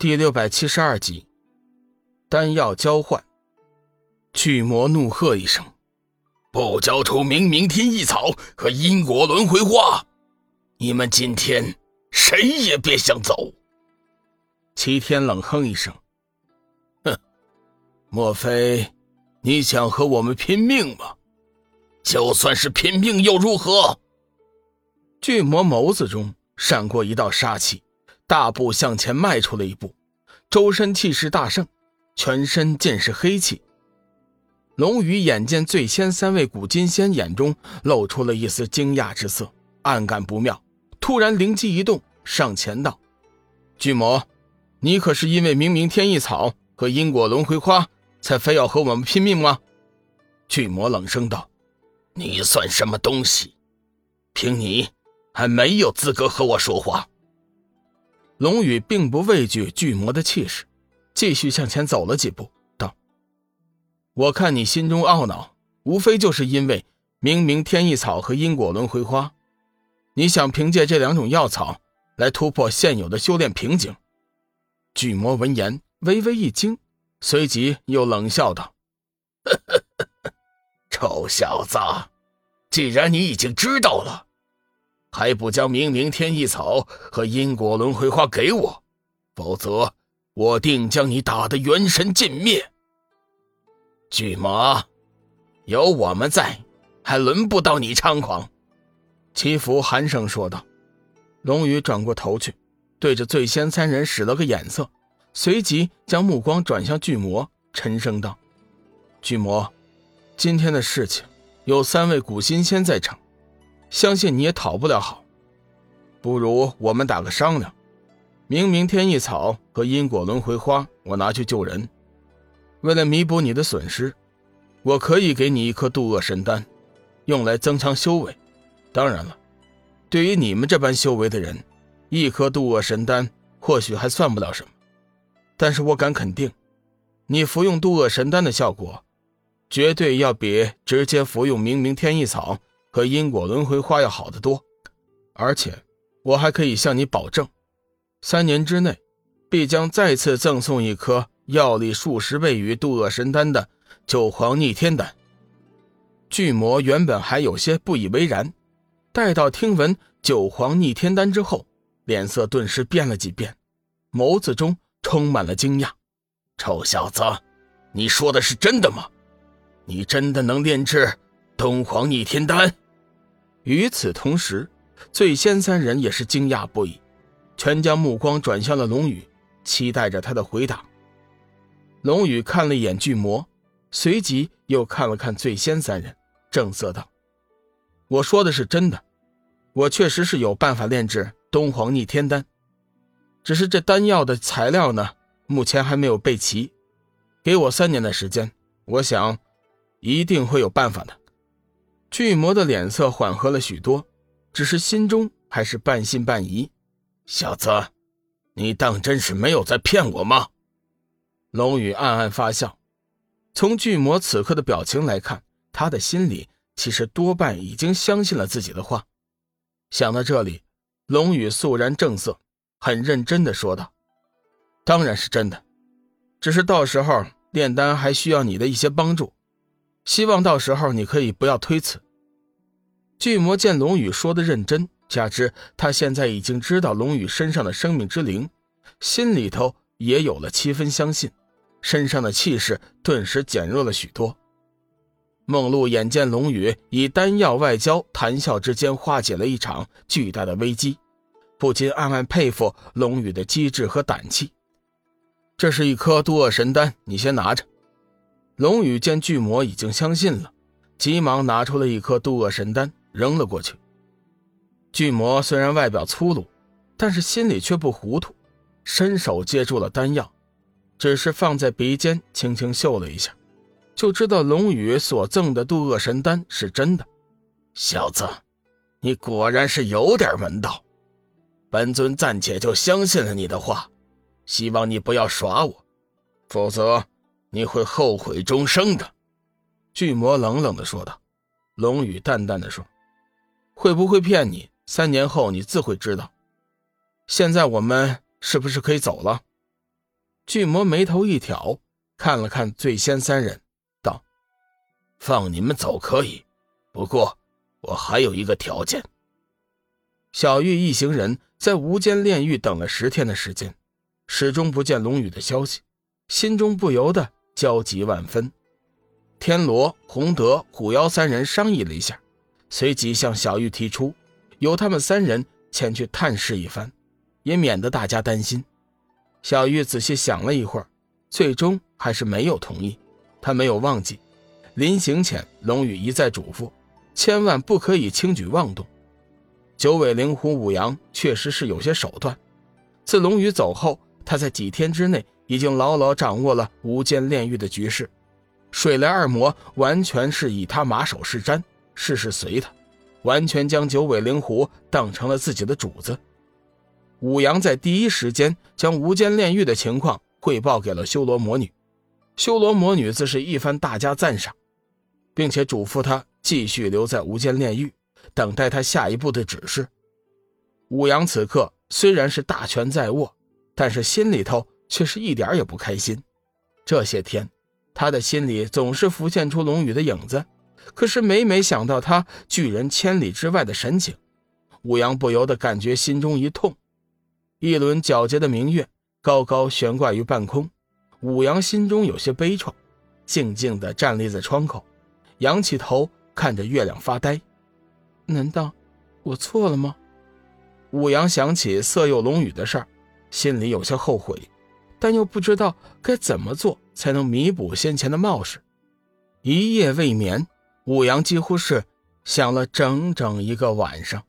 第六百七十二集，丹药交换。巨魔怒喝一声：“不交出明明天意草和因果轮回花，你们今天谁也别想走！”齐天冷哼一声：“哼，莫非你想和我们拼命吗？就算是拼命又如何？”巨魔眸子中闪过一道杀气。大步向前迈出了一步，周身气势大盛，全身尽是黑气。龙宇眼见最先三位古金仙眼中露出了一丝惊讶之色，暗感不妙，突然灵机一动，上前道：“巨魔，你可是因为明明天意草和因果轮回花，才非要和我们拼命吗？”巨魔冷声道：“你算什么东西？凭你还没有资格和我说话。”龙宇并不畏惧巨魔的气势，继续向前走了几步，道：“我看你心中懊恼，无非就是因为明明天意草和因果轮回花，你想凭借这两种药草来突破现有的修炼瓶颈。”巨魔闻言微微一惊，随即又冷笑道：“ 臭小子，既然你已经知道了。”还不将明明天意草和因果轮回花给我，否则我定将你打得元神尽灭。巨魔，有我们在，还轮不到你猖狂。”祈福寒声说道。龙宇转过头去，对着醉仙三人使了个眼色，随即将目光转向巨魔，沉声道：“巨魔，今天的事情有三位古新仙在场。”相信你也讨不了好，不如我们打个商量。明明天意草和因果轮回花，我拿去救人。为了弥补你的损失，我可以给你一颗渡厄神丹，用来增强修为。当然了，对于你们这般修为的人，一颗渡厄神丹或许还算不了什么。但是我敢肯定，你服用渡厄神丹的效果，绝对要比直接服用明明天意草。和因果轮回花要好得多，而且我还可以向你保证，三年之内必将再次赠送一颗药力数十倍于渡厄神丹的九皇逆天丹。巨魔原本还有些不以为然，待到听闻九皇逆天丹之后，脸色顿时变了几变，眸子中充满了惊讶：“臭小子，你说的是真的吗？你真的能炼制东皇逆天丹？”与此同时，醉仙三人也是惊讶不已，全将目光转向了龙宇，期待着他的回答。龙宇看了一眼巨魔，随即又看了看醉仙三人，正色道：“我说的是真的，我确实是有办法炼制东皇逆天丹，只是这丹药的材料呢，目前还没有备齐。给我三年的时间，我想一定会有办法的。”巨魔的脸色缓和了许多，只是心中还是半信半疑。小子，你当真是没有在骗我吗？龙宇暗暗发笑。从巨魔此刻的表情来看，他的心里其实多半已经相信了自己的话。想到这里，龙宇肃然正色，很认真的说道：“当然是真的，只是到时候炼丹还需要你的一些帮助。”希望到时候你可以不要推辞。巨魔见龙宇说的认真，加之他现在已经知道龙宇身上的生命之灵，心里头也有了七分相信，身上的气势顿时减弱了许多。梦露眼见龙宇以丹药外交，谈笑之间化解了一场巨大的危机，不禁暗暗佩服龙宇的机智和胆气。这是一颗渡厄神丹，你先拿着。龙宇见巨魔已经相信了，急忙拿出了一颗渡厄神丹，扔了过去。巨魔虽然外表粗鲁，但是心里却不糊涂，伸手接住了丹药，只是放在鼻尖轻轻嗅了一下，就知道龙宇所赠的渡厄神丹是真的。小子，你果然是有点门道，本尊暂且就相信了你的话，希望你不要耍我，否则。你会后悔终生的，巨魔冷冷的说道。龙宇淡淡的说：“会不会骗你？三年后你自会知道。现在我们是不是可以走了？”巨魔眉头一挑，看了看醉仙三人，道：“放你们走可以，不过我还有一个条件。”小玉一行人在无间炼狱等了十天的时间，始终不见龙宇的消息，心中不由得焦急万分。天罗、洪德、虎妖三人商议了一下，随即向小玉提出，由他们三人前去探视一番，也免得大家担心。小玉仔细想了一会儿，最终还是没有同意。他没有忘记，临行前龙宇一再嘱咐，千万不可以轻举妄动。九尾灵狐五阳确实是有些手段。自龙宇走后，他在几天之内已经牢牢掌握了无间炼狱的局势。水雷二魔完全是以他马首是瞻，事事随他，完全将九尾灵狐当成了自己的主子。武阳在第一时间将无间炼狱的情况汇报给了修罗魔女，修罗魔女自是一番大加赞赏，并且嘱咐他继续留在无间炼狱，等待他下一步的指示。武阳此刻虽然是大权在握，但是心里头却是一点也不开心。这些天，他的心里总是浮现出龙宇的影子，可是每每想到他拒人千里之外的神情，武阳不由得感觉心中一痛。一轮皎洁的明月高高悬挂于半空，武阳心中有些悲怆，静静地站立在窗口，仰起头看着月亮发呆。难道我错了吗？武阳想起色诱龙宇的事儿，心里有些后悔，但又不知道该怎么做才能弥补先前的冒失。一夜未眠，武阳几乎是想了整整一个晚上。